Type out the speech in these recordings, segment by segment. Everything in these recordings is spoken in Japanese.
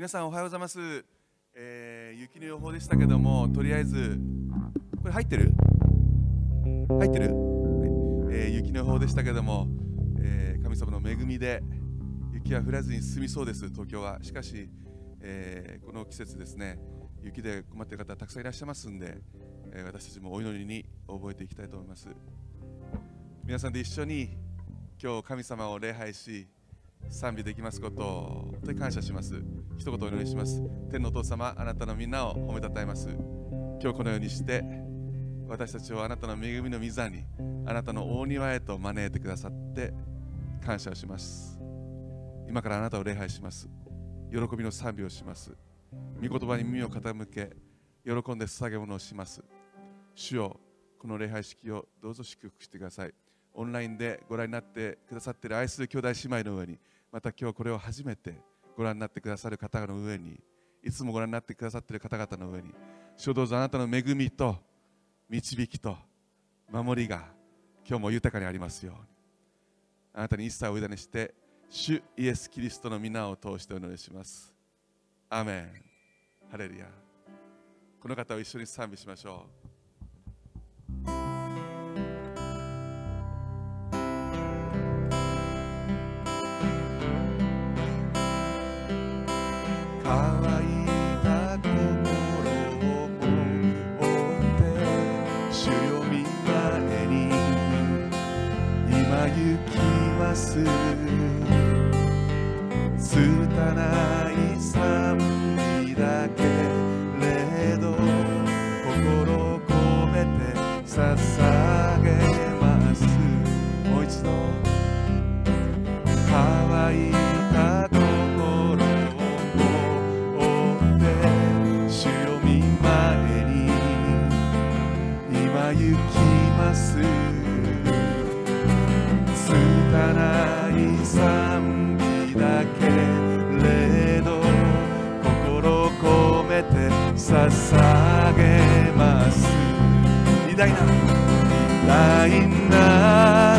皆さんおはようございます、えー、雪の予報でしたけどもとりあえずこれ入ってる？入ってる、えー、雪の予報でしたけども、えー、神様の恵みで雪は降らずに進みそうです東京は。しかし、えー、この季節ですね雪で困っている方たくさんいらっしゃいますんで、えー、私たちもお祈りに覚えていきたいと思います。皆さんで一緒に今日神様を礼拝し賛美できますことを本当に感謝します。一言お祈りします。天のお父様あなたのみんなを褒めたたえます。今日このようにして私たちをあなたの恵みの御座にあなたの大庭へと招いてくださって感謝をします。今からあなたを礼拝します。喜びの賛美をします。御言葉に耳を傾け喜んで捧げ物をします。主よこの礼拝式をどうぞ祝福してください。オンラインでご覧になってくださっている愛する兄弟姉妹の上にまた今日これを初めてご覧になってくださる方の上にいつもご覧になってくださっている方々の上に主どうぞあなたの恵みと導きと守りが今日も豊かにありますように。あなたに一切お委ねして主イエス・キリストの皆を通してお祈りします。アメン。ハレルヤ。この方を一緒に賛美しましょう。す。拙ない賛美だけれど心込めて捧げますもう一度乾いた心を追って主を見前に今行きます indah indah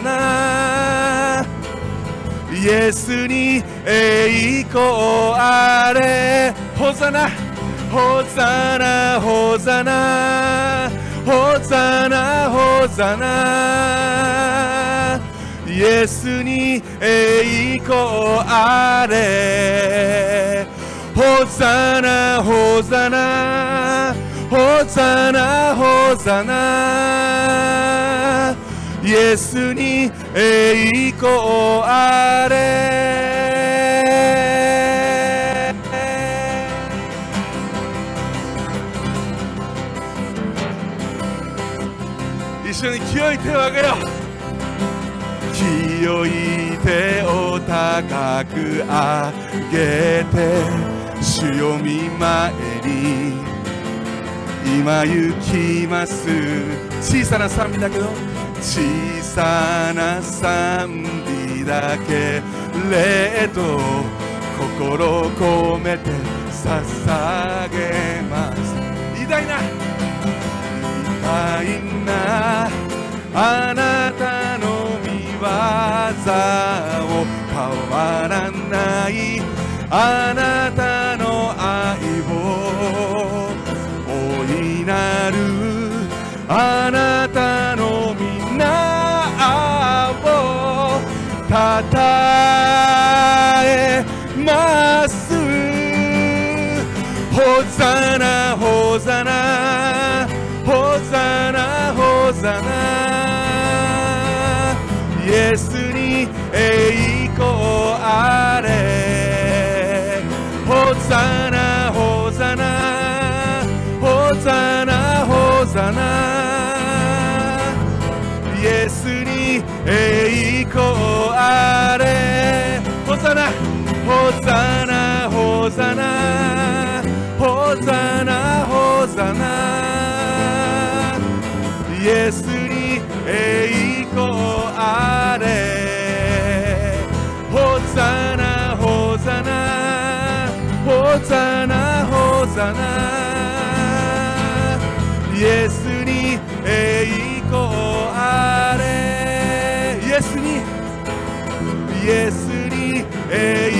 な。イエスに栄光あれ。ホザナホザナホザナホザナホザナイエスに栄光あれ。ホザナホザナホザナホザナイエスに栄光あれ。一緒に清い手を挙げよう清い手を高く上げて主よ見前に。今行きます。小さな賛美だけど。小さな賛美だけ霊と心込めて捧げます。偉大な偉大なあなたの御業を変わらないあなたの愛を。大いなるあなたのたたえます。ホザナホザナホザナホザナイエスかな。イエスに栄光あれ。イエスにイエスに栄光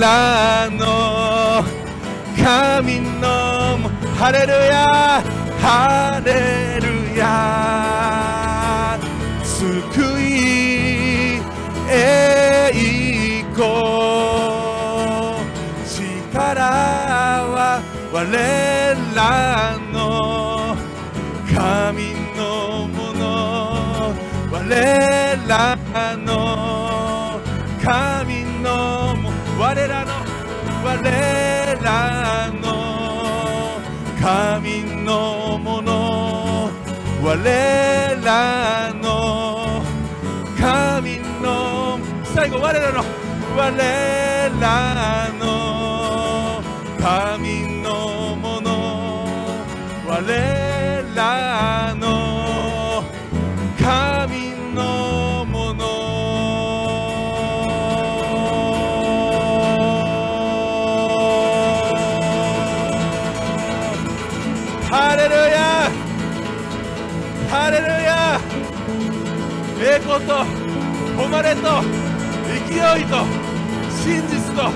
らの神のハレルヤハレルヤ救い栄光力は我らの神のもの我らの最後我らの我らの神のもの。我らの神のもの。ハレルヤ。ハレルヤ。栄光と誉れと勢いと真実と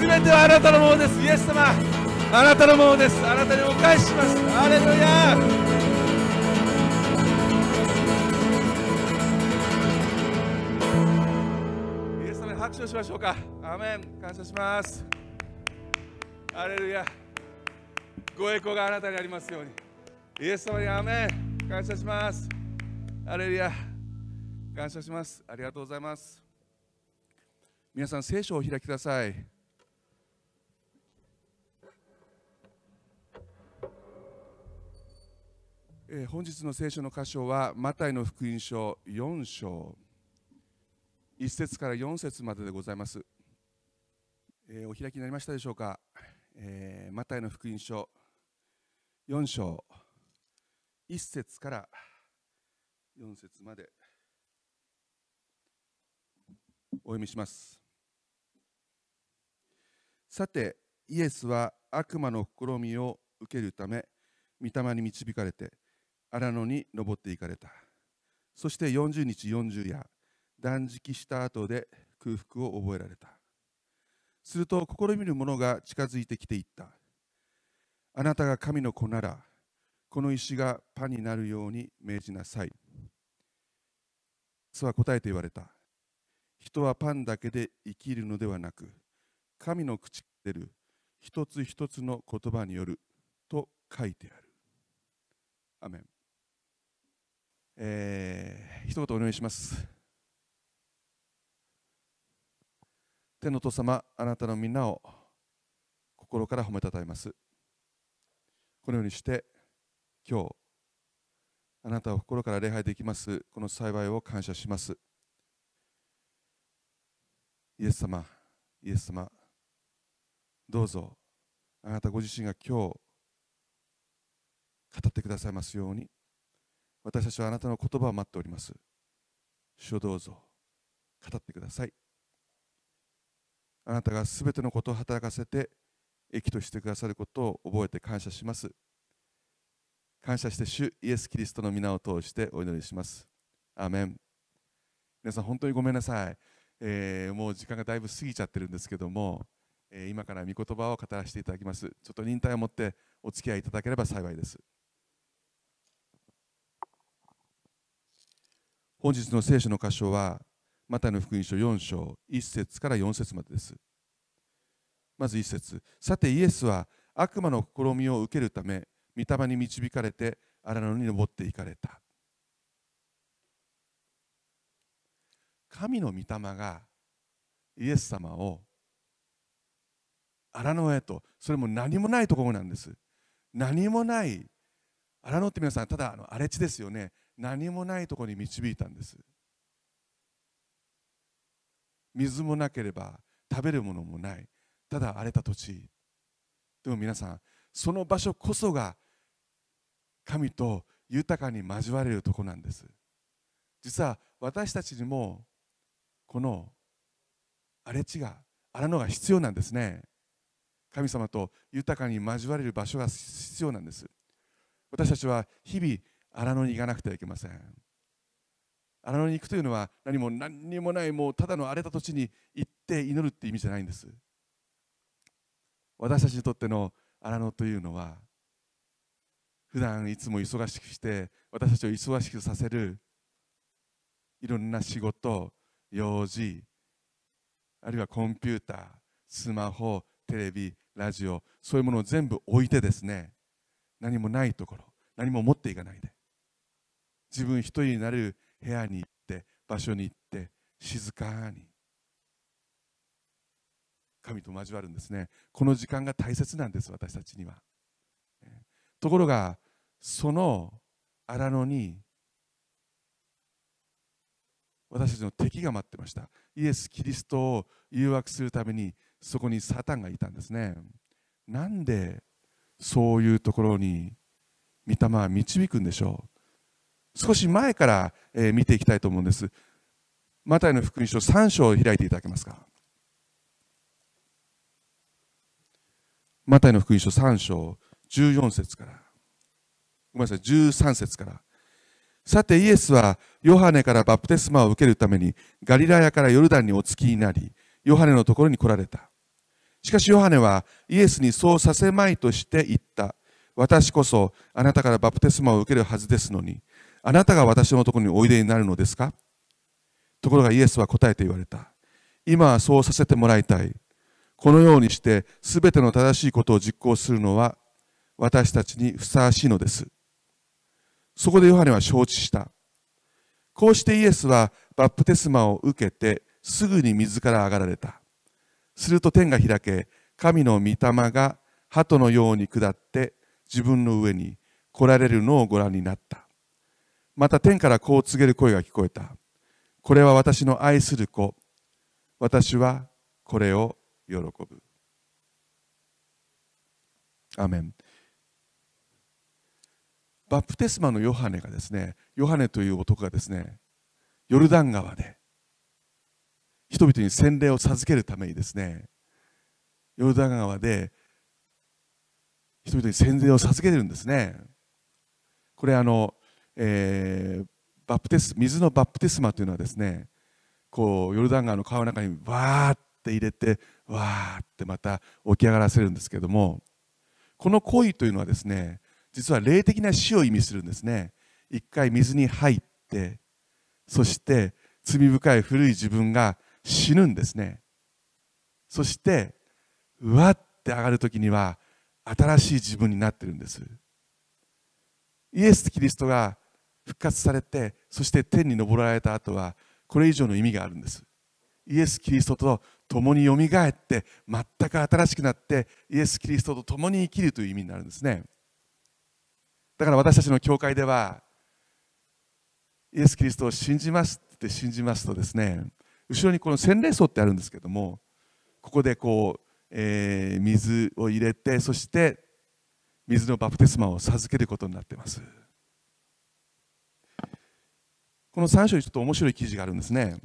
全てはあなたのものです。イエス様あなたのものです。あなたにお返しします。ハレルヤイエス様に拍手をしましょうか。アメン。感謝します。ハレルヤご栄光があなたにありますように。イエス様にアメン。感謝します。ハレルヤ感謝します。ありがとうございます。皆さん聖書を開きください。えー本日の聖書の箇所はマタイの福音書4章。1節から4節まででございます、えーお開きになりましたでしょうか、えーマタイの福音書4章。1節から4節まで。お読みします。さてイエスは悪魔の試みを受けるため御霊に導かれて荒野に登っていかれた。そして40日40夜断食した後で空腹を覚えられた。すると試みる者が近づいてきていった。あなたが神の子ならこの石がパンになるように命じなさい。イエスは答えて言われた。人はパンだけで生きるのではなく神の口から出る一つ一つの言葉によると書いてある。アメン。えー、一言お願いします。天の父様あなたのみんなを心から褒めたたえます。このようにして今日あなたを心から礼拝できますこの幸いを感謝します。イエス様イエス様どうぞ。あなたご自身が今日語ってくださいますように。私たちはあなたの言葉を待っております。主をどうぞ。語ってください。あなたがすべてのことを働かせて益としてくださることを覚えて感謝します。感謝して主イエス・キリストの皆を通してお祈りします。アーメン。皆さん本当にごめんなさい、えーもう時間がだいぶ過ぎちゃってるんですけども、え今から御言葉を語らせていただきます。ちょっと忍耐を持ってお付き合いいただければ幸いです。本日の聖書の箇所はマタイの福音書4章1節から4節までです。まず1節。さてイエスは悪魔の試みを受けるため御霊に導かれて荒野に登っていかれた。神の御霊がイエス様を荒野へとそれも何もないところなんです。何もない荒野って皆さんただあの荒れ地ですよね。何もないところに導いたんです。水もなければ食べるものもない。ただ荒れた土地。でも皆さんその場所こそが神と豊かに交われるとこなんです。実は私たちにもこの荒れ地が荒野が必要なんですね。神様と豊かに交われる場所が必要なんです。私たちは日々荒野に行かなくてはいけません。荒野に行くというのは何も何にもないもうただの荒れた土地に行って祈るって意味じゃないんです。私たちにとっての荒野というのは普段いつも忙しくして私たちを忙しくさせるいろんな仕事用事あるいはコンピュータースマホテレビラジオそういうものを全部置いてですね何もないところ何も持っていかないで自分一人になる部屋に行って場所に行って静かに神と交わるんですね。この時間が大切なんです私たちには。ところがその荒野に私たちの敵が待ってました。イエス・キリストを誘惑するためにそこにサタンがいたんですね。なんでそういうところに御霊は導くんでしょう？少し前から、え、見ていきたいと思うんです。マタイの福音書3章を開いていただけますか？マタイの福音書3章14節から。ごめんなさい13節から。さてイエスはヨハネからバプテスマを受けるためにガリラヤからヨルダンにお着きになりヨハネのところに来られた。しかしヨハネはイエスにそうさせまいとして言った。私こそあなたからバプテスマを受けるはずですのに、あなたが私のところにおいでになるのですか？ところがイエスは答えて言われた。今はそうさせてもらいたい。このようにして全ての正しいことを実行するのは私たちにふさわしいのです。そこでヨハネは承知した。こうしてイエスはバプテスマを受けてすぐに水から上がられた。すると天が開け、神の御霊が鳩のように下って自分の上に来られるのをご覧になった。また天からこう告げる声が聞こえた。これは私の愛する子。私はこれを喜ぶ。アメン。バプテスマのヨハネがですね、ヨハネという男がですね、ヨルダン川で人々に洗礼を授けるためにですねヨルダン川で人々に洗礼を授けてるんですね。これあの、えー、バプテス水のバプテスマというのはですねこうヨルダン川の川の中にわーって入れてわーってまた起き上がらせるんですけどもこの行為というのはですね実は霊的な死を意味するんですね。一回水に入ってそして罪深い古い自分が死ぬんですね。そしてうわって上がる時には新しい自分になってるんです。イエス・キリストが復活されてそして天に昇られた後はこれ以上の意味があるんです。イエス・キリストと共によみがえって全く新しくなってイエス・キリストと共に生きるという意味になるんですね。だから私たちの教会ではイエス・キリストを信じますって信じますとですね後ろにこの洗礼槽ってあるんですけどもここでこう、えー、水を入れてそして水のバプテスマを授けることになってますこの3章にちょっと面白い記事があるんですね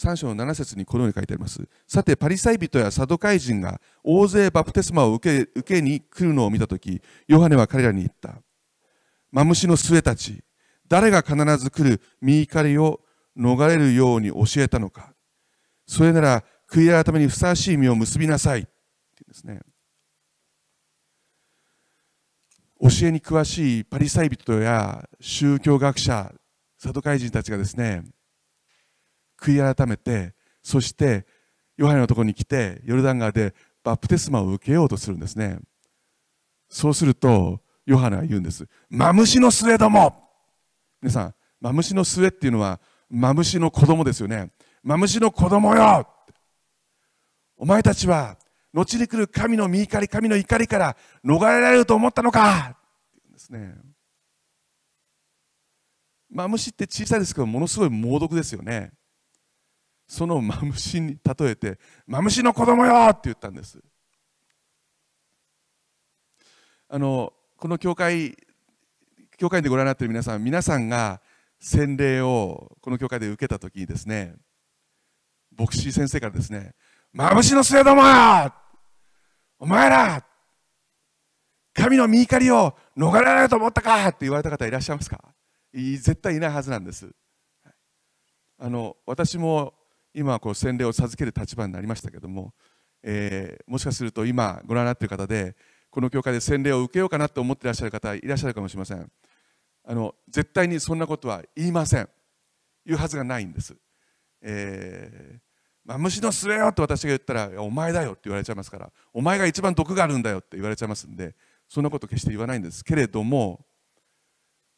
3章の7節にこのように書いてあります。さて、パリサイ人やサドカイ人が大勢バプテスマを受け受けに来るのを見たとき、ヨハネは彼らに言った。マムシの末たち、誰が必ず来る身怒りを逃れるように教えたのか。それなら、悔い改めにふさわしい実を結びなさい。って言うんですね。教えに詳しいパリサイ人や宗教学者、サドカイ人たちがですね、悔い改めて、そしてヨハネのところに来て、ヨルダン川でバプテスマを受けようとするんですね。そうすると、ヨハネは言うんです。マムシの末ども皆さん、マムシの末っていうのは、マムシの子供ですよね。マムシの子供よお前たちは後に来る神の見怒り神の怒りから逃れられると思ったのかですねマムシって小さいですけどものすごい猛毒ですよねそのマムシに例えて「マムシの子供よ!」って言ったんですあのこの教会教会でご覧になっている皆さん皆さんが洗礼をこの教会で受けた時にですね牧師先生からですね「まぶしの末どもお前ら神の見怒りを逃れられると思ったか!」って言われた方いらっしゃいますか？絶対いないはずなんですあの私も今こう洗礼を授ける立場になりましたけども、えー、もしかすると今ご覧になっている方でこの教会で洗礼を受けようかなと思っていらっしゃる方いらっしゃるかもしれません。あの絶対にそんなことは言いません。言うはずがないんです、えーまあ、虫の末よと私が言ったらお前だよって言われちゃいますから。お前が一番毒があるんだよって言われちゃいますんでそんなこと決して言わないんですけれども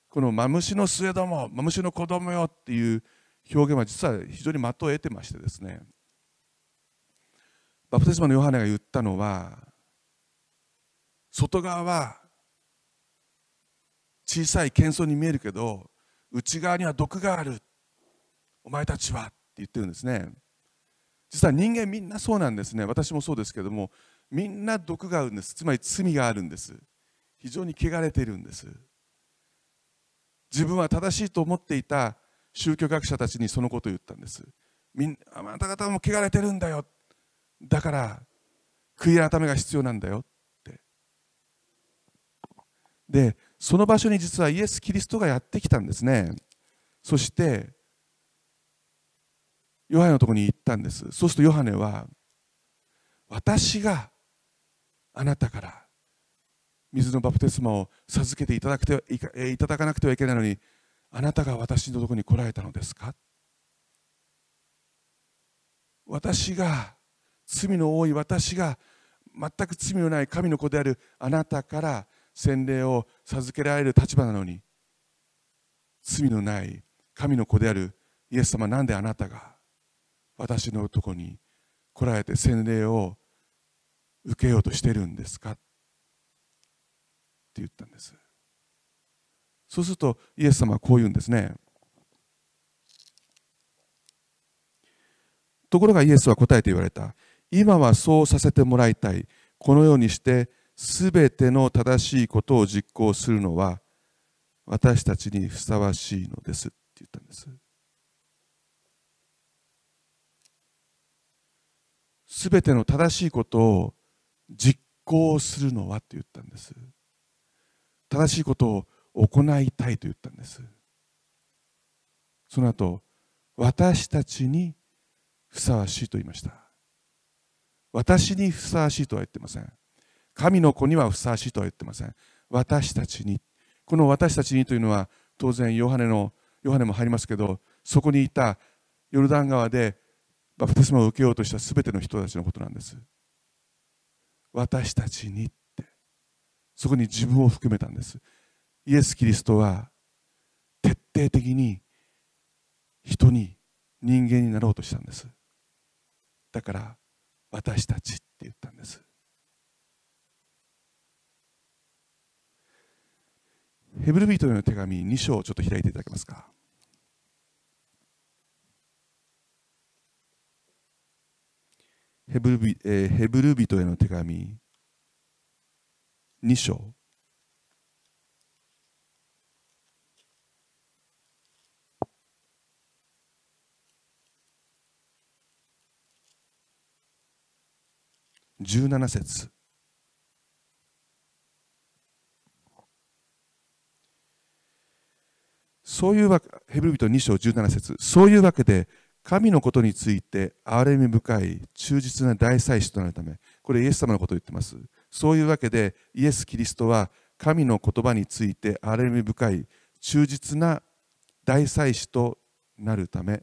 このマムシの末どもマムシの子供よっていう表現は実は非常に的を得てましてですね。バプテスマのヨハネが言ったのは外側は小さい謙遜に見えるけど内側には毒がある。お前たちはって言ってるんですね。実は人間みんなそうなんですね。私もそうですけどもみんな毒があるんです。つまり罪があるんです。非常に汚れているんです。自分は正しいと思っていた宗教学者たちにそのことを言ったんです。みんあなた方も汚れてるんだよ。だから悔い改めが必要なんだよ。でその場所に実はイエス・キリストがやってきたんですね。そしてヨハネのところに行ったんです。そうするとヨハネは私があなたから水のバプテスマを授けていただくていただかなくてはいけないのにあなたが私のところに来られたのですか？私が罪の多い私が全く罪のない神の子であるあなたから洗礼を授けられる立場なのに罪のない神の子であるイエス様なんであなたが私のとこに来られて洗礼を受けようとしてるんですか？って言ったんですそうするとイエス様はこう言うんですね。ところがイエスは答えて言われた。今はそうさせてもらいたい。このようにして全ての正しいことを実行するのは私たちにふさわしいのですって言ったんです。全ての正しいことを実行するのはって言ったんです。正しいことを行いたいと言ったんですその後私たちにふさわしいと言いました私にふさわしいとは言ってません神の子にはふさわしいとは言ってません。私たちに。この私たちにというのは当然ヨハネのヨハネも入りますけどそこにいたヨルダン川でバプテスマを受けようとした全ての人たちのことなんです。私たちにって。そこに自分を含めたんです。イエス・キリストは徹底的に人に人間になろうとしたんです。だから私たちって言ったんです。ヘブルビートへの手紙2章をちょっと開いていただけますか？ヘブルビ、えー、ヘブル人への手紙2章。17節。そういうわけ、ヘブル人2章17節そういうわけで、神のことについて憐れみ深い忠実な大祭司となるため、これイエス様のことを言ってます。そういうわけで、イエス・キリストは神の言葉について憐れみ深い忠実な大祭司となるため、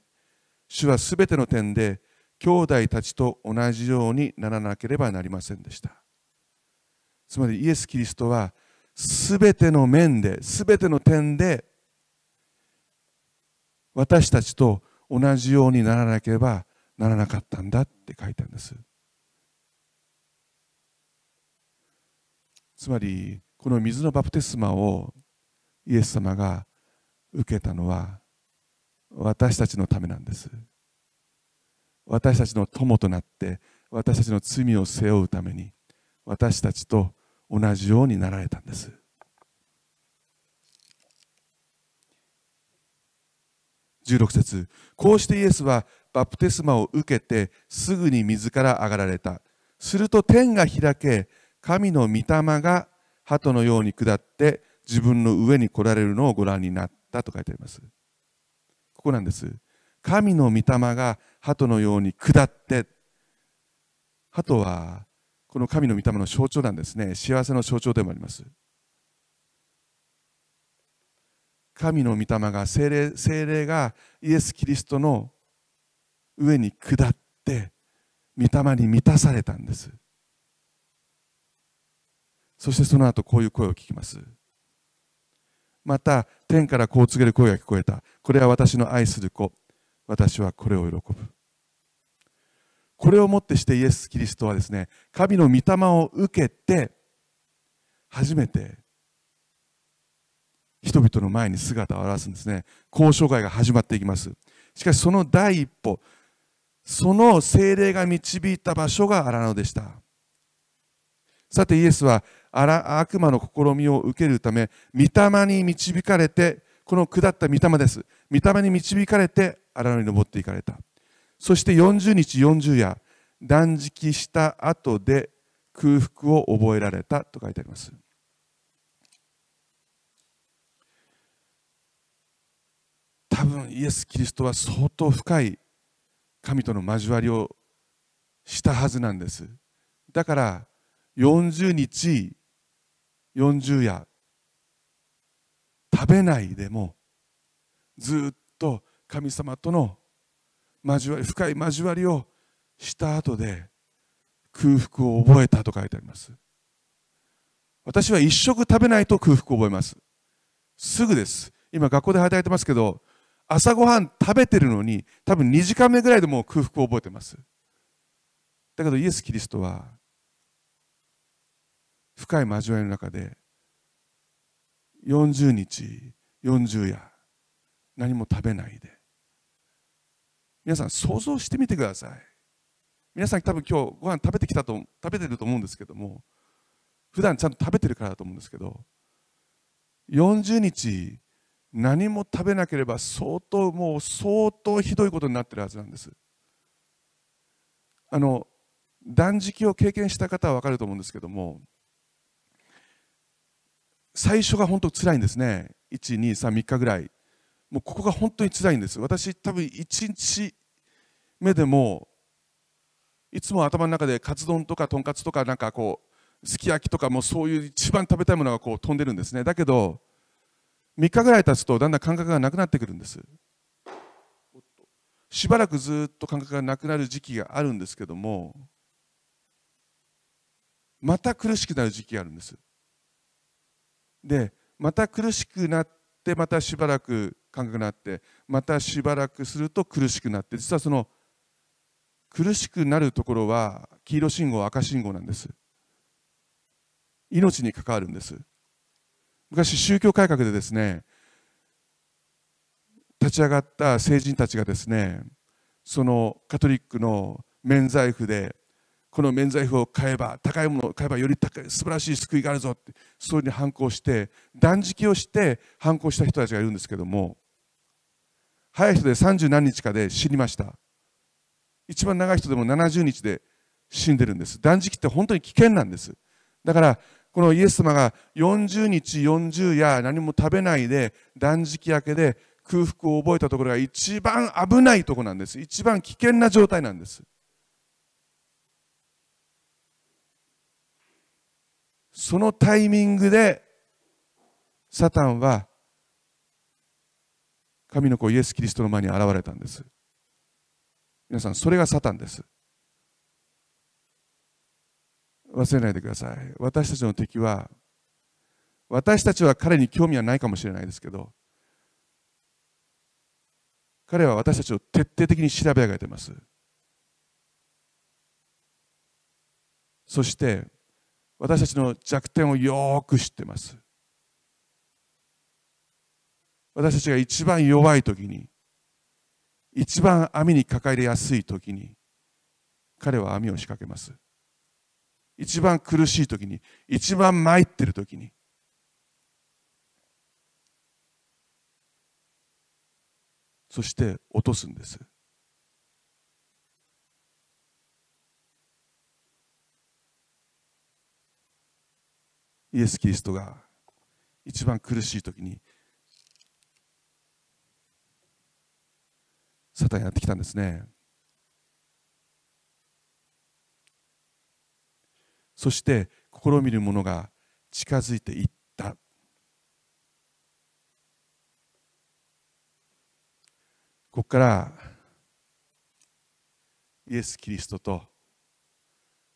主はすべての点で兄弟たちと同じようにならなければなりませんでしたつまりイエス・キリストはすべての面ですべての点で私たちと同じようにならなければならなかったんだって書いてあるんです。つまりこの水のバプテスマをイエス様が受けたのは私たちのためなんです。私たちの友となって私たちの罪を背負うために私たちと同じようになられたんです。16節。こうしてイエスはバプテスマを受けてすぐに水から上がられた。すると天が開け神の御霊が鳩のように下って自分の上に来られるのをご覧になったと書いてあります。ここなんです。神の御霊が鳩のように下って鳩はこの神の御霊の象徴なんですね。幸せの象徴でもあります。神の御霊が精霊精霊がイエス・キリストの上に下って御霊に満たされたんです。そしてその後こういう声を聞きます。また天からこう告げる声が聞こえた。これは私の愛する子。私はこれを喜ぶ。これをもってしてイエス・キリストはですね神の御霊を受けて初めて人々の前に姿を現すんですね。交渉会が始まっていきます。しかしその第一歩その精霊が導いた場所が荒野でした。さてイエスは悪魔の試みを受けるため御霊に導かれてこの下った御霊です。御霊に導かれて荒野に登っていかれた。そして40日40夜断食した後で空腹を覚えられたと書いてあります。多分イエス・キリストは相当深い神との交わりをしたはずなんです。だから40日40夜食べないでもずっと神様との交わり深い交わりをした後で空腹を覚えたと書いてあります。私は一食食べないと空腹を覚えます。すぐです。今学校で働いてますけど朝ごはん食べてるのに多分2時間目ぐらいでもう空腹を覚えてます。だけどイエス・キリストは深い交わりの中で40日40夜何も食べないで。皆さん想像してみてください。皆さん多分今日ご飯食べてきたと食べてると思うんですけども普段ちゃんと食べてるからだと思うんですけど40日何も食べなければ相当もう相当ひどいことになってるはずなんです。あの断食を経験した方は分かると思うんですけども最初が本当辛いんですね。1233日ぐらい。もうここが本当に辛いんです。私多分1日目でもいつも頭の中でカツ丼とかとんかつとかなんかこうすき焼きとかもうそういう一番食べたいものがこう飛んでるんですね。だけど3日ぐらい経つとだんだん感覚がなくなってくるんです。しばらくずっと感覚がなくなる時期があるんですけどもまた苦しくなる時期があるんです。でまた苦しくなってまたしばらく感覚がなってまたしばらくすると苦しくなって実はその苦しくなるところは黄色信号赤信号なんです。命に関わるんです。昔宗教改革でですね立ち上がった聖人たちがですねそのカトリックの免罪符でこの免罪符を買えば高いものを買えばより高い素晴らしい救いがあるぞってそういうに反抗して断食をして反抗した人たちがいるんですけども早い人で30何日かで死にました。一番長い人でも70日で死んでるんです。断食って本当に危険なんです。だからこのイエス様が40日40夜何も食べないで断食明けで空腹を覚えたところが一番危ないところなんです。一番危険な状態なんです。そのタイミングでサタンは神の子イエス・キリストの前に現れたんです。皆さんそれがサタンです。忘れないでください。私たちの敵は私たちは彼に興味はないかもしれないですけど彼は私たちを徹底的に調べ上げています。そして私たちの弱点をよく知ってます。私たちが一番弱い時に一番網にかかりやすい時に彼は網を仕掛けます。一番苦しい時に一番参ってる時にそして落とすんです。イエス・キリストが一番苦しい時にサタンやってきたんですね。そして試みる者が近づいていった。ここからイエス・キリストと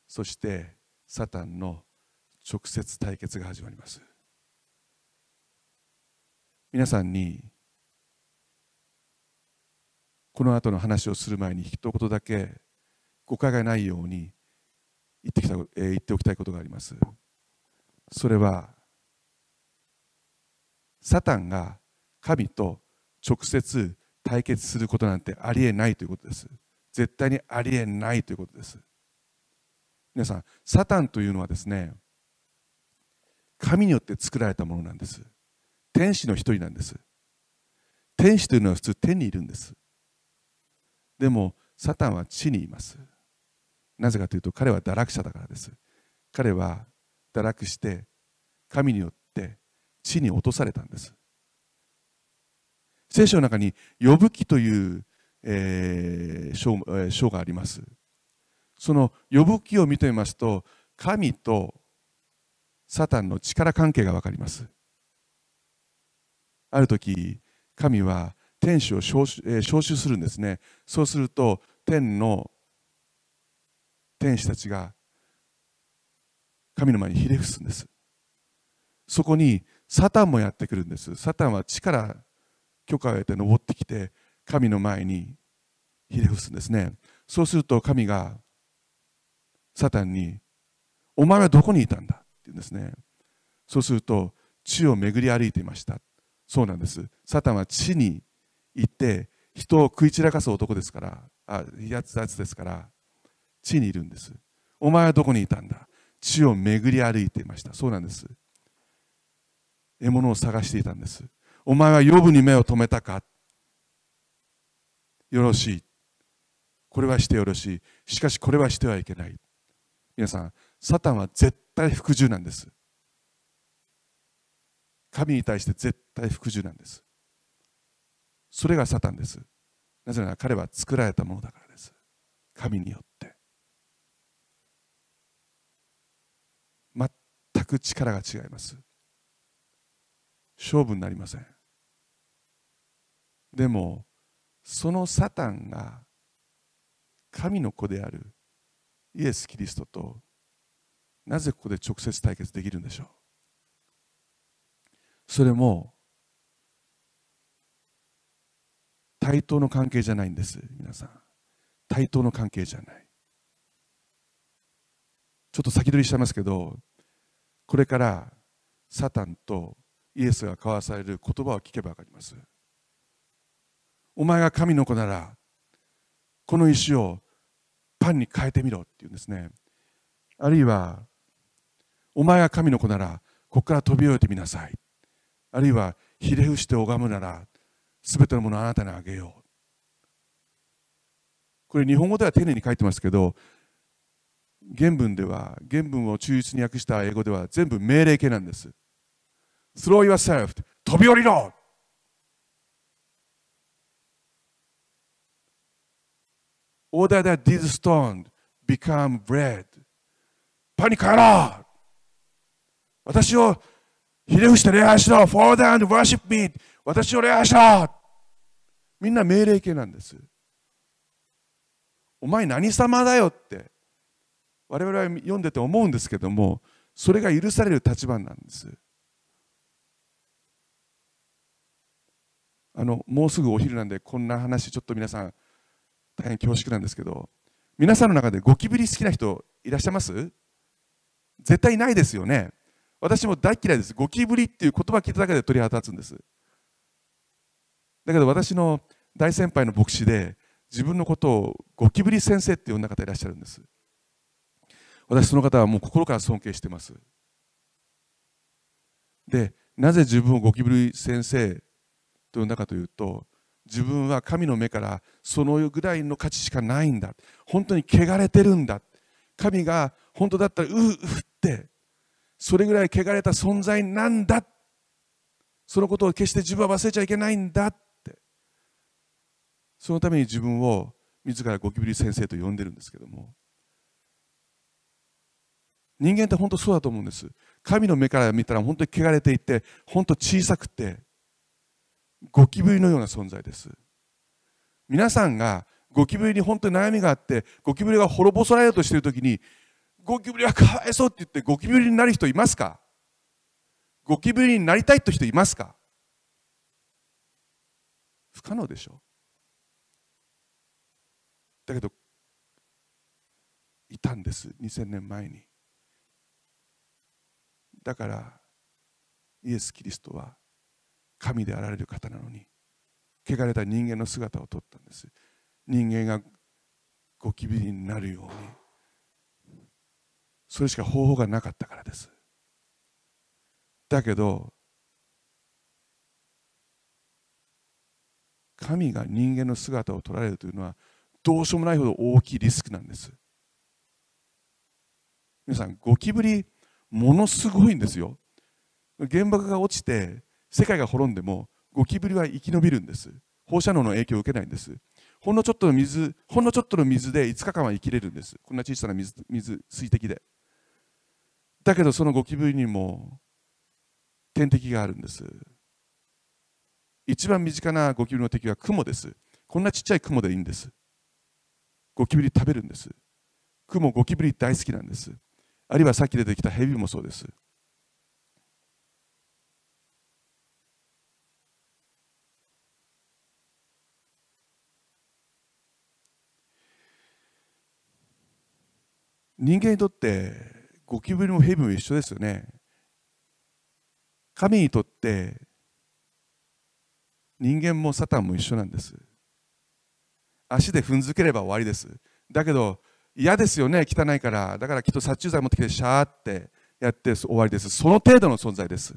そしてサタンの直接対決が始まります。皆さんにこの後の話をする前に一言だけ誤解がないように言ってきた、えー、言っておきたいことがあります。それはサタンが神と直接対決することなんてありえないということです。絶対にありえないということです。皆さんサタンというのはですね神によって作られたものなんです。天使の一人なんです。天使というのは普通天にいるんです。でもサタンは地にいます。なぜかというと彼は堕落者だからです。彼は堕落して神によって地に落とされたんです。聖書の中に呼ぶ記という、えー、章章があります。その呼ぶ記を見てみますと神とサタンの力関係が分かります。ある時神は天使を召集,、えー、召集するんですね。そうすると天の天使たちが神の前にひれ伏すんです。そこにサタンもやってくるんです。サタンは力許可を得て登ってきて神の前にひれ伏すんですね。そうすると神がサタンに「お前はどこにいたんだ?」って言うんですね。そうすると地を巡り歩いていました。そうなんです。サタンは地に行って人を食い散らかす男ですからあやつやつですから地にいるんです。お前はどこにいたんだ？地を巡り歩いていました。そうなんです。獲物を探していたんです。お前は予部に目を留めたか？よろしい。これはしてよろしい。しかしこれはしてはいけない。皆さんサタンは絶対服従なんです。神に対して絶対服従なんです。それがサタンです。なぜなら彼は作られたものだからです。神によって全く力が違います。勝負になりません。でもそのサタンが神の子であるイエス・キリストとなぜここで直接対決できるんでしょう。それも対等の関係じゃないんです皆さん。対等の関係じゃない。ちょっと先取りしちゃいますけどこれからサタンとイエスが交わされる言葉を聞けば分かります。お前が神の子ならこの石をパンに変えてみろって言うんですね。あるいはお前が神の子ならここから飛び降りてみなさい。あるいはひれ伏して拝むならすべてのものをあなたにあげよう。これ日本語では丁寧に書いてますけど原文では原文を忠実に訳した英語では全部命令形なんです。Throw yourself 飛び降りろ。Order that this stone become bread. パニックやろ。う私をひれ伏して礼拝しろ。Fall down and worship me. 私を礼拝しろ。みんな命令形なんです。お前何様だよって。我々は読んでて思うんですけどもそれが許される立場なんです。あのもうすぐお昼なんでこんな話ちょっと皆さん大変恐縮なんですけど皆さんの中でゴキブリ好きな人いらっしゃいます？絶対ないですよね。私も大嫌いです。ゴキブリっていう言葉聞いただけで鳥肌立つんです。だけど私の大先輩の牧師で自分のことをゴキブリ先生って呼んだ方いらっしゃるんです。私その方はもう心から尊敬してます。でなぜ自分をゴキブリ先生と呼んだかというと自分は神の目からそのぐらいの価値しかないんだ。本当に汚れてるんだ。神が本当だったらううってそれぐらい汚れた存在なんだ。そのことを決して自分は忘れちゃいけないんだって。そのために自分を自らゴキブリ先生と呼んでるんですけども。人間って本当そうだと思うんです。神の目から見たら本当に汚れていて本当小さくてゴキブリのような存在です。皆さんがゴキブリに本当に悩みがあってゴキブリが滅ぼされようとしている時にゴキブリはかわいそうって言ってゴキブリになる人いますか？ゴキブリになりたいって人いますか？不可能でしょ。だけどいたんです。2000年前に。だからイエス・キリストは神であられる方なのに汚れた人間の姿をとったんです。人間がゴキブリになるように。それしか方法がなかったからです。だけど神が人間の姿を捉えるというのはどうしようもないほど大きいリスクなんです。皆さんゴキブリものすごいんですよ。原爆が落ちて世界が滅んでもゴキブリは生き延びるんです。放射能の影響を受けないんです。ほんのちょっとの水ほんのちょっとの水で5日間は生きれるんです。こんな小さな水水水滴で。だけどそのゴキブリにも天敵があるんです。一番身近なゴキブリの敵はクモです。こんなちっちゃいクモでいいんです。ゴキブリ食べるんです。クモゴキブリ大好きなんです。あるいはさっき出てきたヘビもそうです。人間にとってゴキブリもヘビも一緒ですよね。神にとって人間もサタンも一緒なんです。足で踏んづければ終わりです。だけど嫌ですよね汚いから。だからきっと殺虫剤持ってきてシャーってやって終わりです。その程度の存在です。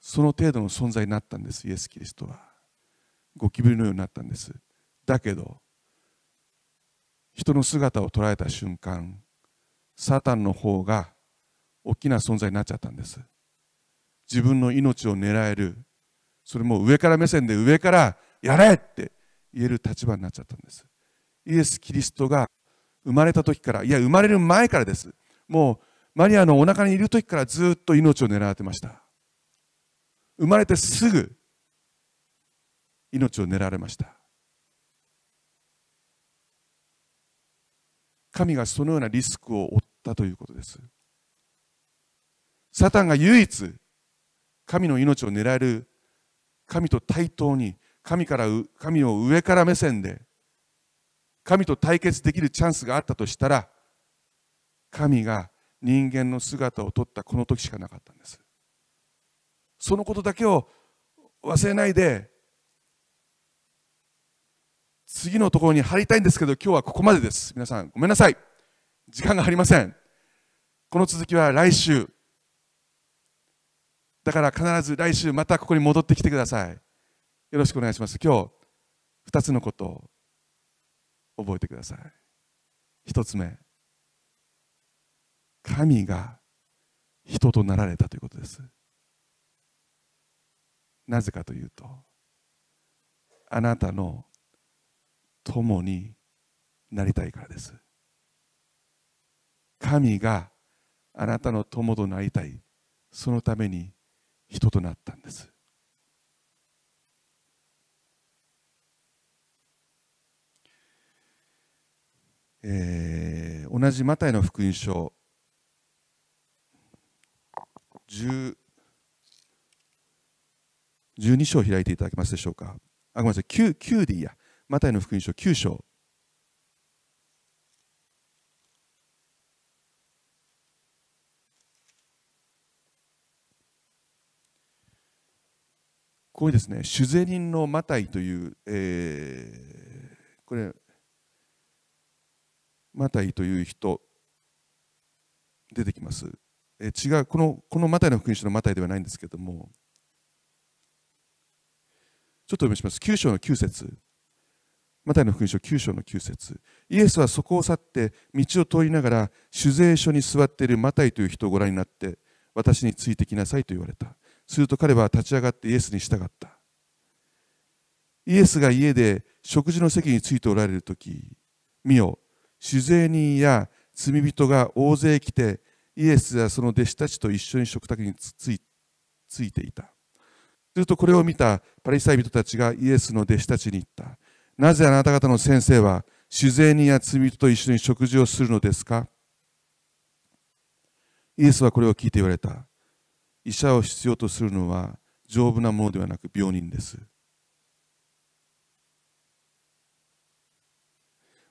その程度の存在になったんですイエス・キリストは。ゴキブリのようになったんです。だけど人の姿を捉えた瞬間サタンの方が大きな存在になっちゃったんです。自分の命を狙える。それも上から目線で上からやれって言える立場になっちゃったんです。イエス・キリストが生まれた時からいや生まれる前からです。もうマリアのお腹にいる時からずっと命を狙ってました。生まれてすぐ命を狙われました。神がそのようなリスクを負ったということです。サタンが唯一神の命を狙える神と対等に神から神を上から目線で神と対決できるチャンスがあったとしたら神が人間の姿を取ったこの時しかなかったんです。そのことだけを忘れないで次のところに入りたいんですけど今日はここまでです。皆さんごめんなさい。時間がありません。この続きは来週。だから必ず来週またここに戻ってきてください。よろしくお願いします。今日2つのことを覚えてください。1つ目神が人となられたということです。なぜかというとあなたの友になりたいからです。神があなたの友となりたい。そのために人となったんです。えー、同じマタイの福音書。12章開いていただけますでしょうか？あごめんなさい。9, 9でいいや。マタイの福音書9章。ここにですね、主税人のマタイという、えー、これ、マタイという人、出てきます。え、違う、このこのマタイの福音書のマタイではないんですけども、ちょっと読みします。9章の9節マタイの福音書9章の9節イエスはそこを去って道を通りながら酒税所に座っているマタイという人をご覧になって私についてきなさいと言われた。すると彼は立ち上がってイエスに従った。イエスが家で食事の席についておられる時見よ酒税人や罪人が大勢来てイエスやその弟子たちと一緒に食卓についついていた。するとこれを見たパリサイ人たちがイエスの弟子たちに言った。なぜあなた方の先生は酒税人や罪人と一緒に食事をするのですか？イエスはこれを聞いて言われた。医者を必要とするのは丈夫なものではなく病人です。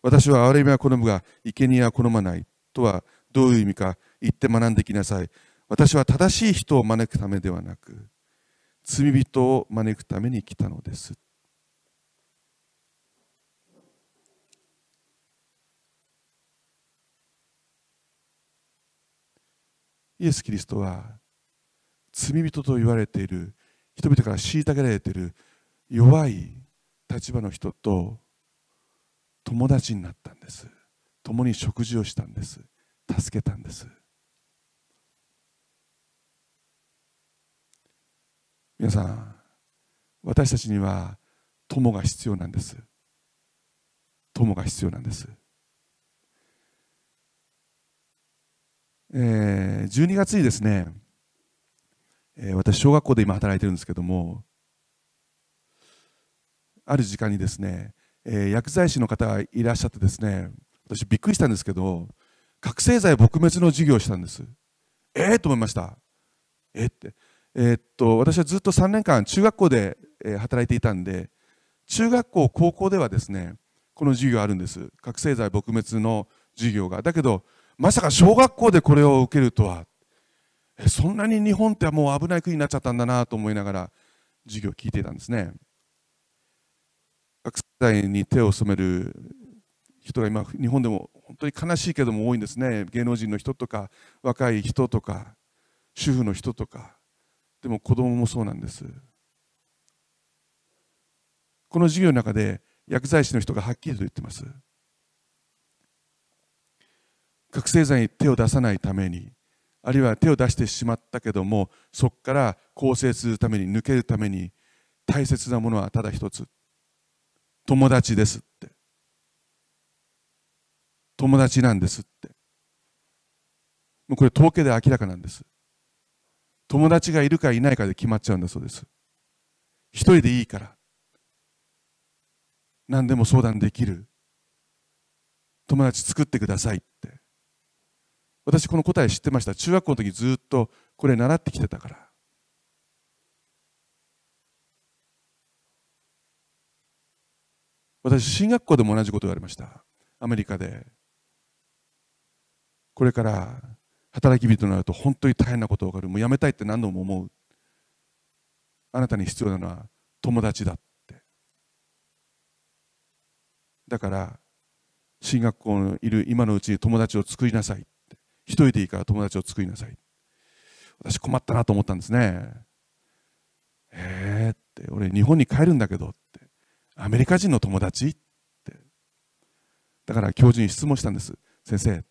私は憐れみは好むが生贄は好まないとはどういう意味か言って学んできなさい。私は正しい人を招くためではなく罪人を招くために来たのです。イエス・キリストは罪人と言われている人々から虐げられている弱い立場の人と友達になったんです。共に食事をしたんです。助けたんです。皆さん私たちには友が必要なんです。友が必要なんです。えー、12月にですね、えー、私小学校で今働いてるんですけどもある時間にですねえー、薬剤師の方がいらっしゃってですね私びっくりしたんですけど覚醒剤撲滅の授業をしたんです。えー、と思いました。えー、って。えー、っと私はずっと3年間中学校で、え働いていたんで中学校高校ではですねこの授業あるんです。覚醒剤撲滅の授業が。だけどまさか小学校でこれを受けるとは。そんなに日本ってもう危ない国になっちゃったんだなと思いながら授業を聞いていたんですね。学生に手を染める人が今日本でも本当に悲しいけども多いんですね。芸能人の人とか若い人とか主婦の人とか。でも子供もそうなんです。この授業の中で薬剤師の人がはっきりと言ってます。覚醒剤に手を出さないためにあるいは手を出してしまったけどもそこから更生するために抜けるために大切なものはただ一つ。友達ですって。友達なんですって。もうこれ統計で明らかなんです。友達がいるかいないかで決まっちゃうんだそうです。一人でいいから。何でも相談できる。友達作ってくださいって。私この答え知ってました。中学校の時ずっとこれ習ってきてたから。私進学校でも同じことを言われました。アメリカで。これから働き人になると本当に大変なことが分かる。もう辞めたいって何度も思う。あなたに必要なのは友達だって。だから進学校にいる今のうちに友達を作りなさい一人でいいから友達を作りなさい私困ったなと思ったんですね。えーって。俺日本に帰るんだけどって。アメリカ人の友達？って。だから教授に質問したんです。先生って。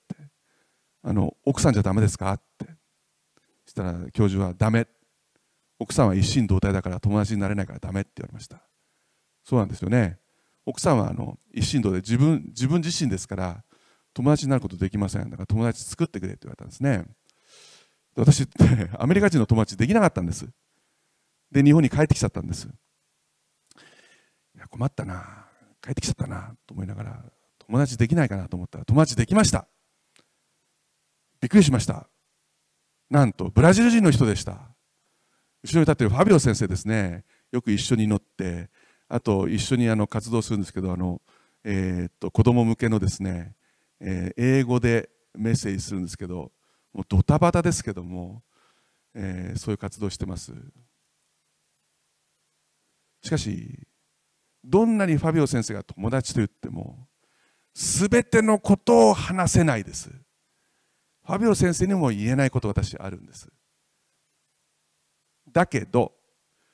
あの奥さんじゃダメですか？って。したら教授はダメ。奥さんは一心同体だから友達になれないからダメって言われました。そうなんですよね。奥さんはあの一心同体自分自分自身ですから友達になることできません。だから友達作ってくれって言われたんですね。私ってアメリカ人の友達できなかったんです。で日本に帰ってきちゃったんです。困ったな帰ってきちゃったなと思いながら友達できないかなと思ったら友達できました。びっくりしました。なんとブラジル人の人でした。後ろに立ってるファビオ先生ですね。よく一緒に乗ってあと一緒にあの活動するんですけどあの、えー、っと子供向けのですね、えー、英語でメッセージするんですけどもうドタバタですけども、えー、そういう活動してます。しかしどんなにファビオ先生が友達と言っても全てのことを話せないです。ファビオ先生にも言えないこと私あるんです。だけど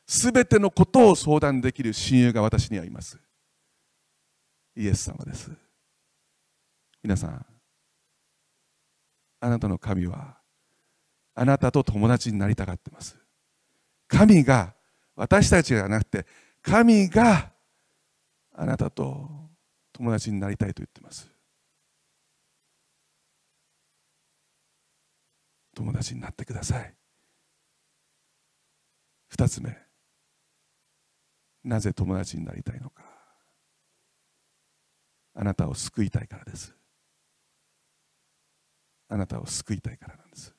全てのことを相談できる親友が私にはいます。イエス様です。皆さんあなたの神はあなたと友達になりたがってます。神が私たちじゃなくて神があなたと友達になりたいと言ってます。友達になってください。二つ目なぜ友達になりたいのか。あなたを救いたいからです。あなたを救いたいからなんです。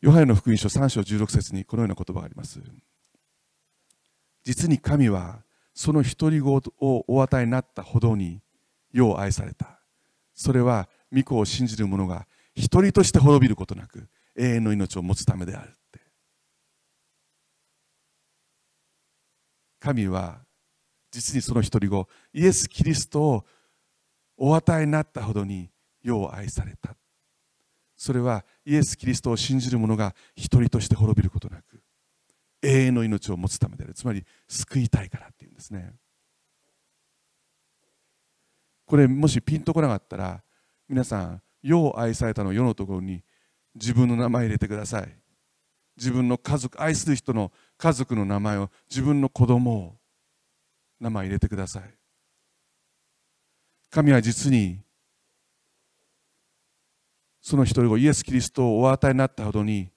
ヨハネの福音書3章16節にこのような言葉があります。実に神はその独り子をお与えになったほどに世を愛された。それは御子を信じる者が一人として滅びることなく永遠の命を持つためであるって。神は実にその独り子イエス・キリストをお与えになったほどに世を愛された。それはイエス・キリストを信じる者が一人として滅びることなく永遠の命を持つためである。つまり救いたいからっていうんですね。これもしピンとこなかったら皆さん世を愛されたの世のところに自分の名前入れてください。自分の家族愛する人の家族の名前を自分の子供を名前入れてください。神は実にその一人をイエス・キリストをお与えになったほどに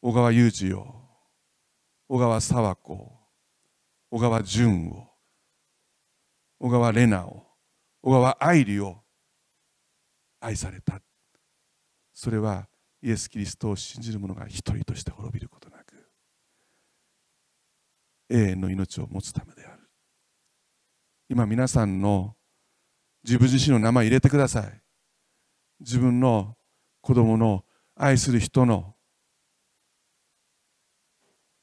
小川裕二を小川佐和子小川淳を小川玲奈を小川愛理を愛された。それはイエス・キリストを信じる者が一人として滅びることなく永遠の命を持つためである。今皆さんの自分自身の名前入れてください。自分の子供の愛する人の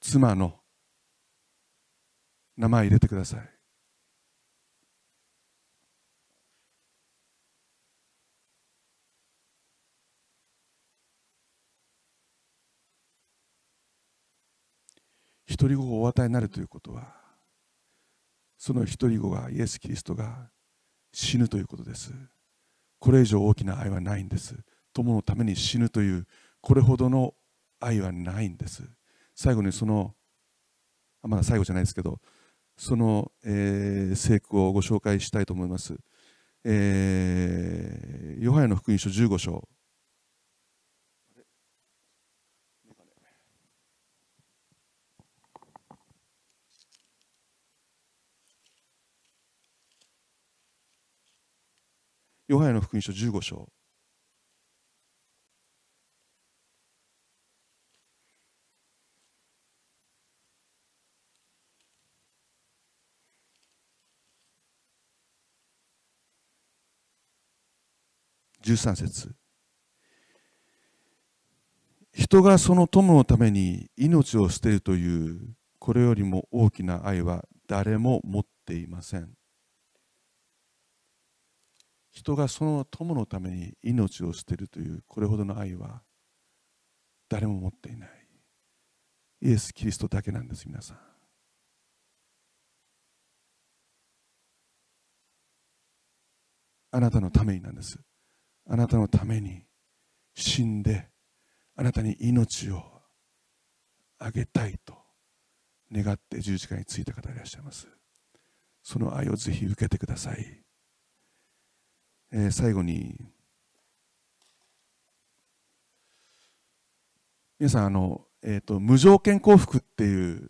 妻の名前入れてください。独り子をお与えになるということはその独り子がイエス・キリストが死ぬということです。これ以上大きな愛はないんです。友のために死ぬというこれほどの愛はないんです。最後にそのまだ最後じゃないですけどその、えー、聖句をご紹介したいと思います、えー、ヨハネの福音書15章。ヨハネの福音書15章。13節。人がその友のために命を捨てるというこれよりも大きな愛は誰も持っていません。人がその友のために命を捨てるというこれほどの愛は誰も持っていない。イエス・キリストだけなんです皆さん。あなたのためになんです。あなたのために死んであなたに命をあげたいと願って十字架についた方いらっしゃいます。その愛をぜひ受けてください。えー、最後に皆さんあの、えーと、無条件幸福っていう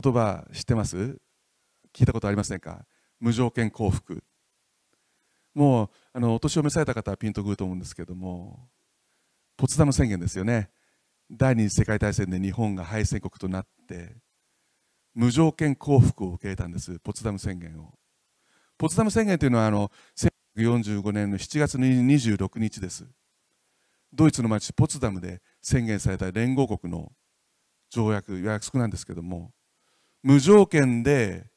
言葉知ってます？聞いたことありませんか？無条件幸福もうあのお年を召された方はピンとくると思うんですけどもポツダム宣言ですよね。第二次世界大戦で日本が敗戦国となって無条件幸福を受け入れたんですポツダム宣言を。ポツダム宣言というのはあの1945年の7月26日です。ドイツの町ポツダムで宣言された連合国の条約約束なんですけども無条件で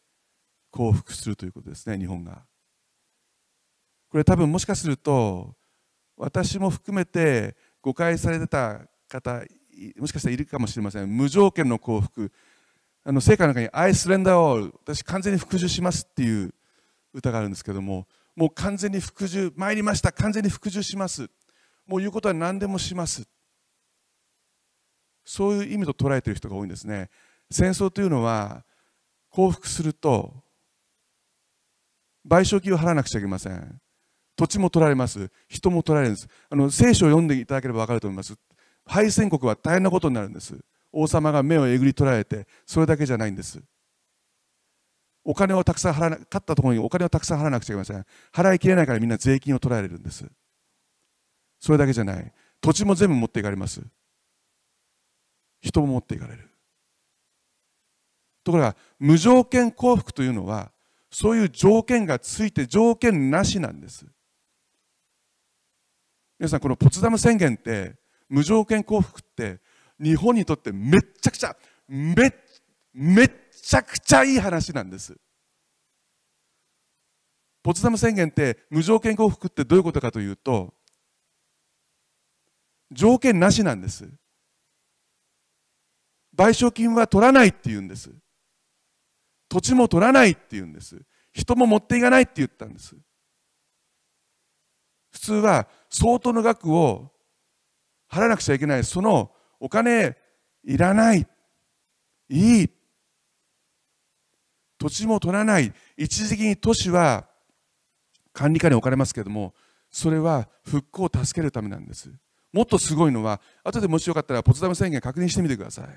降伏するということですね日本が。これ多分もしかすると私も含めて誤解されてた方もしかしたらいるかもしれません。無条件の降伏あの聖歌の中に「I surrender all」私完全に服従しますっていう歌があるんですけどももう完全に服従参りました。完全に服従します。もう言うことは何でもします。そういう意味と捉えている人が多いんですね。戦争というのは降伏すると賠償金を払わなくちゃいけません。土地も取られます。人も取られるんです。あの聖書を読んでいただければ分かると思います。敗戦国は大変なことになるんです。王様が目をえぐり取られてそれだけじゃないんです。お金をたくさん払わな勝ったところにお金をたくさん払わなくちゃいけません。払いきれないからみんな税金を取られるんです。それだけじゃない。土地も全部持っていかれます。人も持っていかれる。ところが無条件降伏というのはそういう条件がついて条件なしなんです。皆さんこのポツダム宣言って無条件降伏って日本にとってめっちゃくちゃめめっちゃくちゃいい話なんです。ポツダム宣言って無条件降伏ってどういうことかというと条件なしなんです。賠償金は取らないって言うんです。土地も取らないって言うんです。人も持っていかないって言ったんです。普通は相当の額を払わなくちゃいけない。そのお金いらない。いい土地も取らない。一時的に都市は管理下に置かれますけれどもそれは復興を助けるためなんです。もっとすごいのは後でもしよかったらポツダム宣言確認してみてください。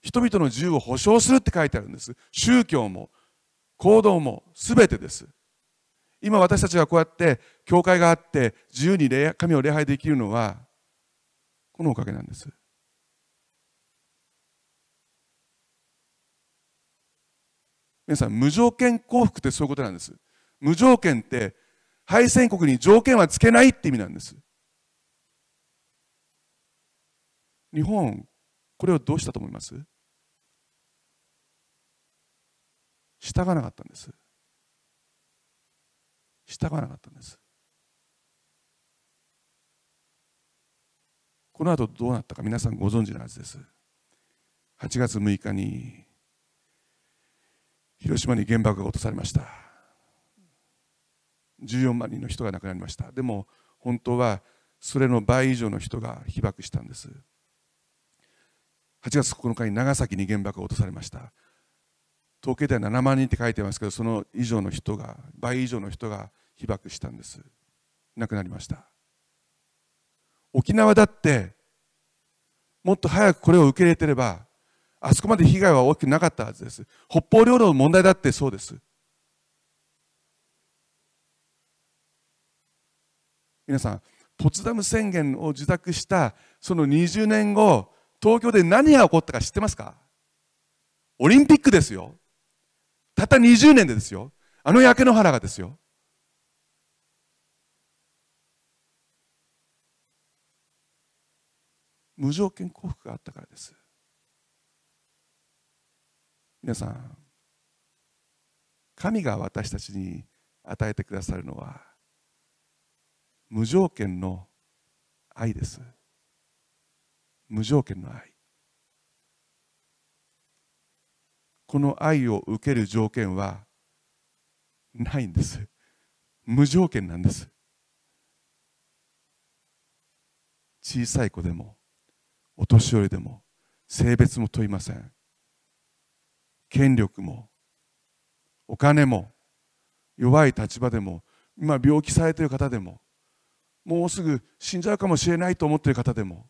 人々の自由を保障するって書いてあるんです。宗教も行動も全てです。今私たちがこうやって教会があって自由に神を礼拝できるのはこのおかげなんです。皆さん無条件降伏ってそういうことなんです。無条件って敗戦国に条件はつけないって意味なんです。日本これをどうしたと思います？従わなかったんです。従わなかったんです。この後どうなったか皆さんご存知のはずです。8月6日に広島に原爆が落とされました。14万人の人が亡くなりました。でも本当はそれの倍以上の人が被爆したんです。8月9日に長崎に原爆が落とされました。統計では7万人って書いてますけどその以上の人が倍以上の人が被爆したんです。亡くなりました。沖縄だってもっと早くこれを受け入れてればあそこまで被害は大きくなかったはずです。北方領土の問題だってそうです。皆さんポツダム宣言を受諾したその20年後東京で何が起こったか知ってますか？オリンピックですよ。たった20年でですよ。あの焼け野原がですよ。無条件降伏があったからです。皆さん神が私たちに与えてくださるのは無条件の愛です。無条件の愛。この愛を受ける条件はないんです。無条件なんです。小さい子でもお年寄りでも性別も問いません。権力もお金も弱い立場でも今病気されている方でももうすぐ死んじゃうかもしれないと思っている方でも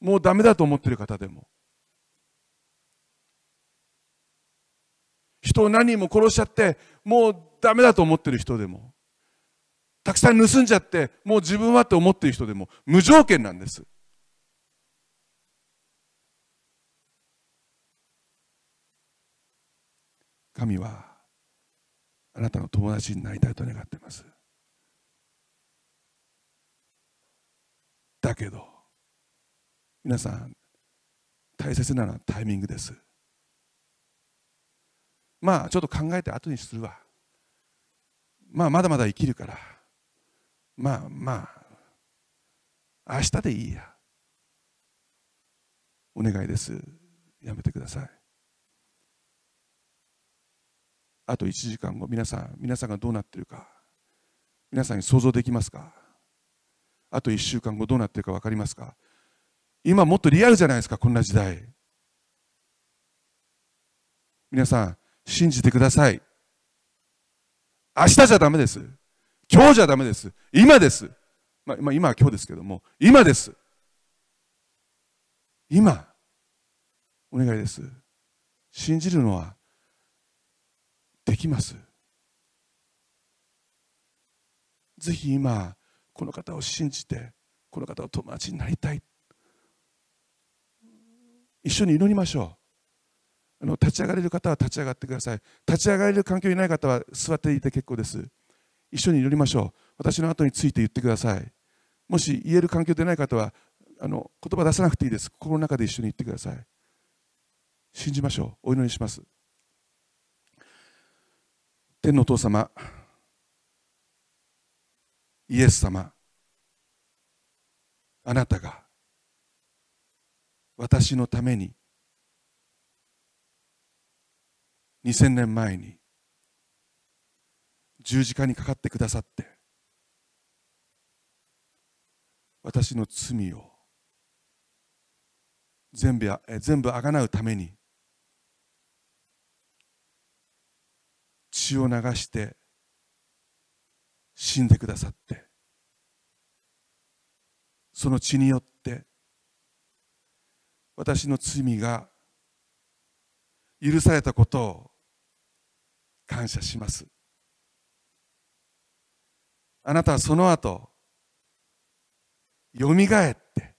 もうダメだと思っている方でも人を何人も殺しちゃってもうダメだと思ってる人でもたくさん盗んじゃってもう自分はって思ってる人でも無条件なんです。神はあなたの友達になりたいと願っています。だけど皆さん大切なのはタイミングです。まあちょっと考えて後にするわ。まあまだまだ生きるから。まあまあ明日でいいや。お願いです。やめてください。あと1時間後。皆さん皆さんがどうなってるか。皆さんに想像できますか。あと1週間後どうなってるか分かりますか。今もっとリアルじゃないですかこんな時代。皆さん信じてください。明日じゃダメです。今日じゃダメです。今です。まあ、今は今日ですけども。今です。今。お願いです。信じるのはできます。ぜひ今この方を信じてこの方と友達になりたい。一緒に祈りましょう。あの立ち上がれる方は立ち上がってください。立ち上がれる環境にない方は座っていて結構です。一緒に祈りましょう。私の後について言ってください。もし言える環境でない方はあの言葉出さなくていいです。心の中で一緒に言ってください。信じましょう。お祈りします。天のお父様イエス様あなたが私のために2000年前に十字架にかかってくださって私の罪を全部全部あがなうために血を流して死んでくださってその血によって私の罪が許されたことを感謝します。あなたはその後よみがえって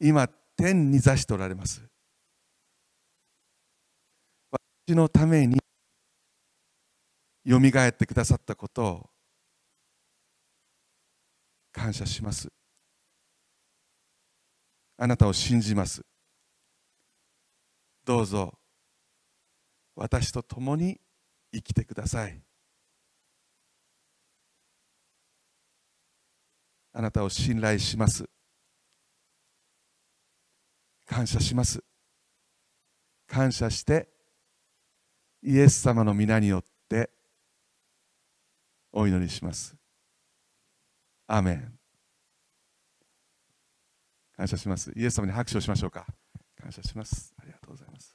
今天に座しておられます。私のためによみがえってくださったことを感謝します。あなたを信じます。どうぞ私と共に生きてください。あなたを信頼します。感謝します。感謝してイエス様の皆によってお祈りします。アメン。感謝します。イエス様に拍手をしましょうか。感謝しますありがとうございます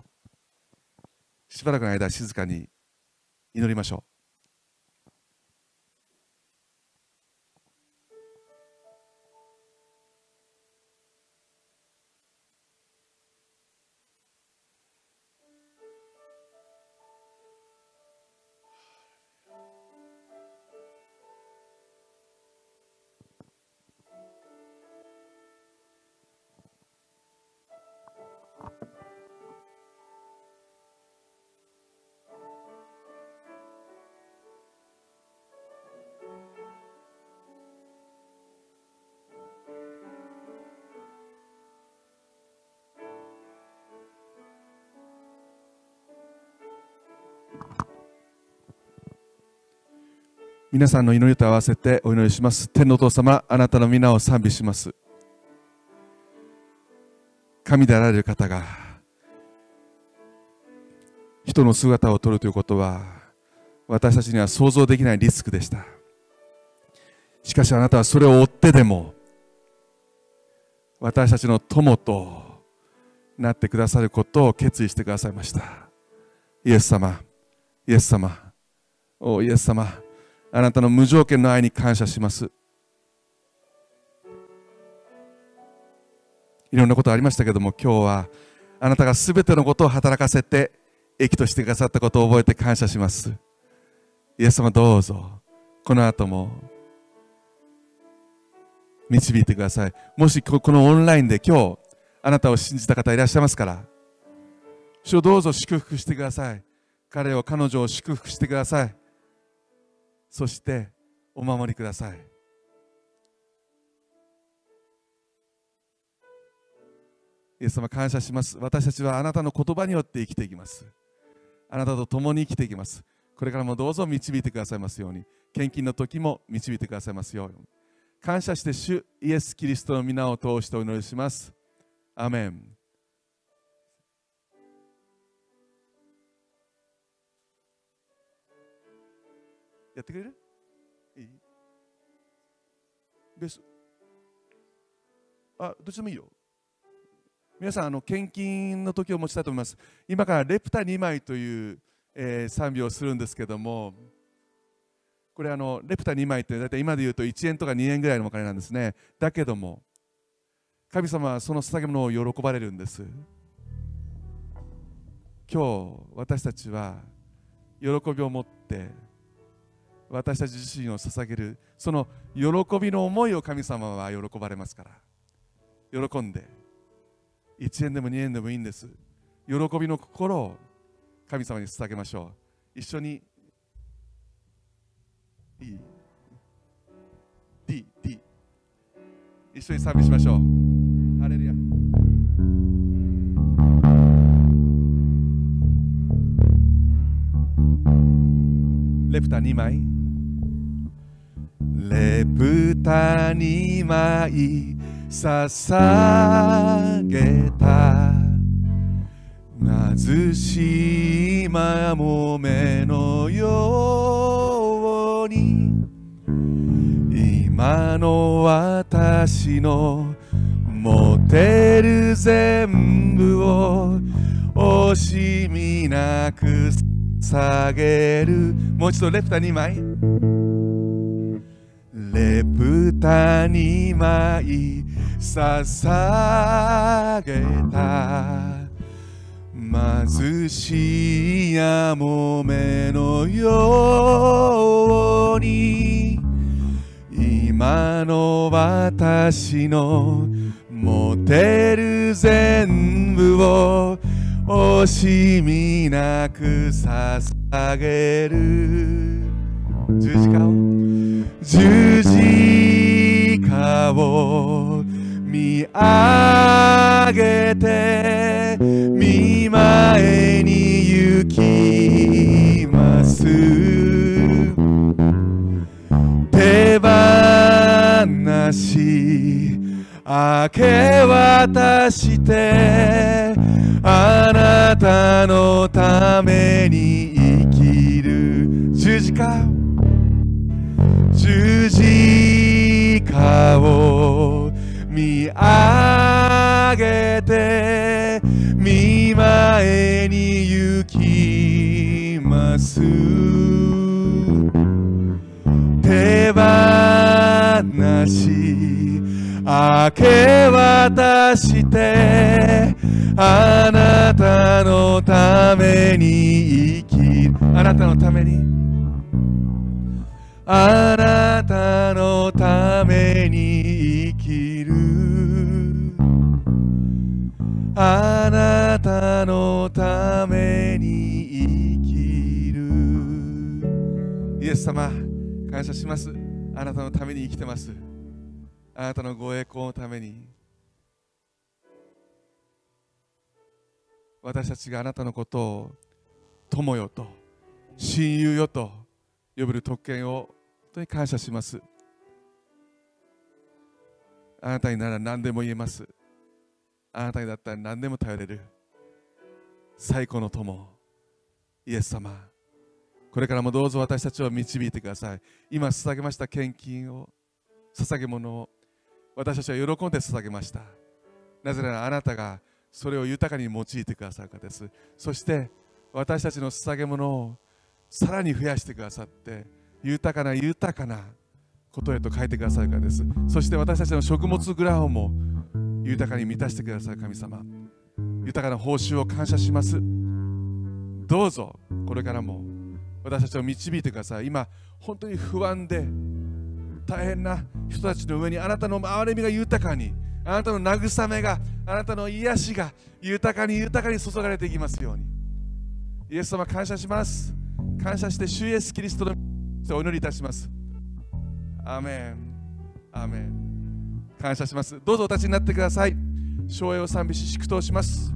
しばらくの間静かに祈りましょう。皆さんの祈りと合わせてお祈りします。天のお父様あなたの皆を賛美します。神であられる方が人の姿を取るということは私たちには想像できないリスクでした。しかしあなたはそれを追ってでも私たちの友となってくださることを決意してくださいました。イエス様イエス様おイエス様。あなたの無条件の愛に感謝します。いろんなことありましたけども今日はあなたが全てのことを働かせて益としてくださったことを覚えて感謝します。イエス様どうぞこの後も導いてください。もしこのオンラインで今日あなたを信じた方いらっしゃいますから主をどうぞ祝福してください。彼を彼女を祝福してください。そしてお守りください。イエス様感謝します。私たちはあなたの言葉によって生きていきます。あなたと共に生きていきます。これからもどうぞ導いてくださいますように。献金の時も導いてくださいますように。感謝して主イエス・キリストの皆を通してお祈りします。アメン。やってくれる？いい？ベースあどっちでもいいよ。皆さんあの献金の時を持ちたいと思います。今からレプタ2枚という、えー、賛美をするんですけどもこれあのレプタ2枚って大体今で言うと1円とか2円ぐらいのお金なんですね。だけども神様はその捧げ物を喜ばれるんです。今日私たちは喜びを持って私たち自身を捧げるその喜びの思いを神様は喜ばれますから。喜んで1円でも2円でもいいんです。喜びの心を神様に捧げましょう。一緒にいい D D 一緒に賛美しましょう。ハレルヤ。レプタ2枚。レプタ2枚捧げた。貧しいまもめのように。今の私の持てる全部を惜しみなく下げる。もう一度レプタ2枚レプタ2枚捧げた。貧しいやもめのように今の私の持てる全部を惜しみなく捧げる。十字架を？十字架を見上げて見前に行きます。手放し明け渡してあなたのために生きる。十字架字架を見上げて見前に行きます。手放し明け渡してあなたのために生きるあなたのために。あなたのために。ために生きる。あなたのために生きる。イエス様感謝します。あなたのために生きてます。あなたのご栄光のために。私たちがあなたのことを友よと親友よと呼べる特権を本当に感謝します。あなたになら何でも言えます。あなたにだったら何でも頼れる。最高の友。イエス様。これからもどうぞ私たちを導いてください。今捧げました献金を捧げ物を私たちは喜んで捧げました。なぜならあなたがそれを豊かに用いてくださるかです。そして私たちの捧げ物をさらに増やしてくださって豊かな豊かなことへと変えてくださるからです。そして私たちの食物グラフも豊かに満たしてくださる神様。豊かな報酬を感謝します。どうぞこれからも私たちを導いてください。今本当に不安で大変な人たちの上にあなたの憐れみが豊かにあなたの慰めがあなたの癒しが豊かに豊かに注がれていきますように。イエス様感謝します。感謝して主イエスキリストのお祈りいたします。アメンアメン感謝します。どうぞお立ちになってください。昭栄を賛美し祝祷します。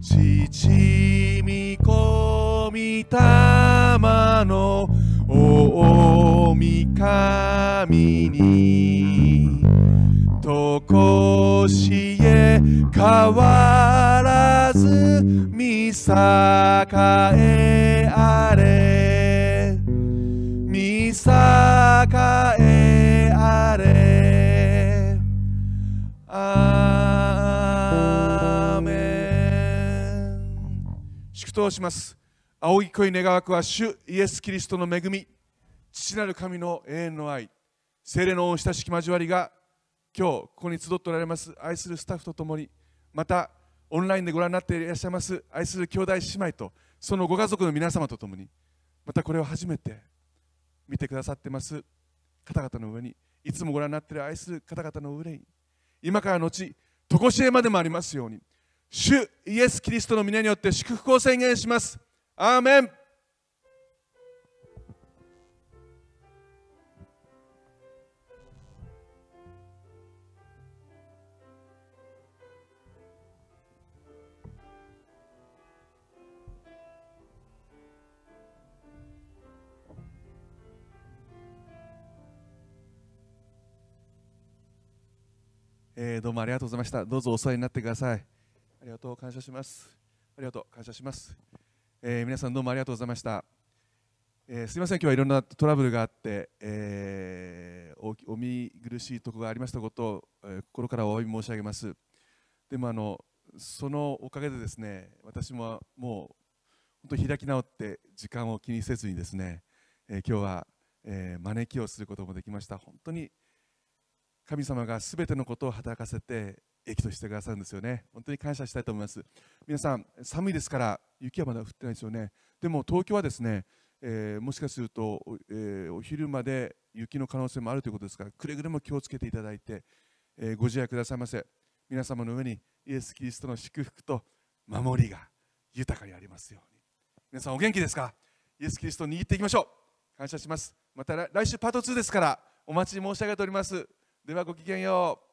父みこみたまの大神にとこしえ変わらず見栄えあれ。見栄えあれ。アーメン。祝祷します。青い恋願わくは主イエス・キリストの恵み。父なる神の永遠の愛。精霊の親しき交わりが今日ここに集っておられます愛するスタッフとともにまたオンラインでご覧になっていらっしゃいます愛する兄弟姉妹とそのご家族の皆様とともにまたこれを初めて見てくださってます方々の上にいつもご覧になっている愛する方々の上に今からのち常しえまでもありますように主イエス・キリストの皆によって祝福を宣言します。アーメン。えー、どうもありがとうございました。どうぞお世話になってください。ありがとう、感謝します。ありがとう、感謝します。えー、皆さんどうもありがとうございました。えー、すみません、今日はいろんなトラブルがあって、えー、おお見苦しいところがありましたことを、えー、心からお詫び申し上げます。でもあのそのおかげでですね、私ももう本当開き直って時間を気にせずにですね、えー、今日は、えー、招きをすることもできました。本当に神様がすべてのことを働かせて益としてくださるんですよね。本当に感謝したいと思います。皆さん、寒いですから雪はまだ降ってないですよね。でも東京はですね、えー、もしかすると、えー、お昼まで雪の可能性もあるということですから、くれぐれも気をつけていただいて、えー、ご自愛くださいませ。皆様の上にイエス・キリストの祝福と守りが豊かにありますように。皆さんお元気ですか？イエス・キリストを握っていきましょう。感謝します。また来週パート2ですからお待ち申し上げております。ではごきげんよう。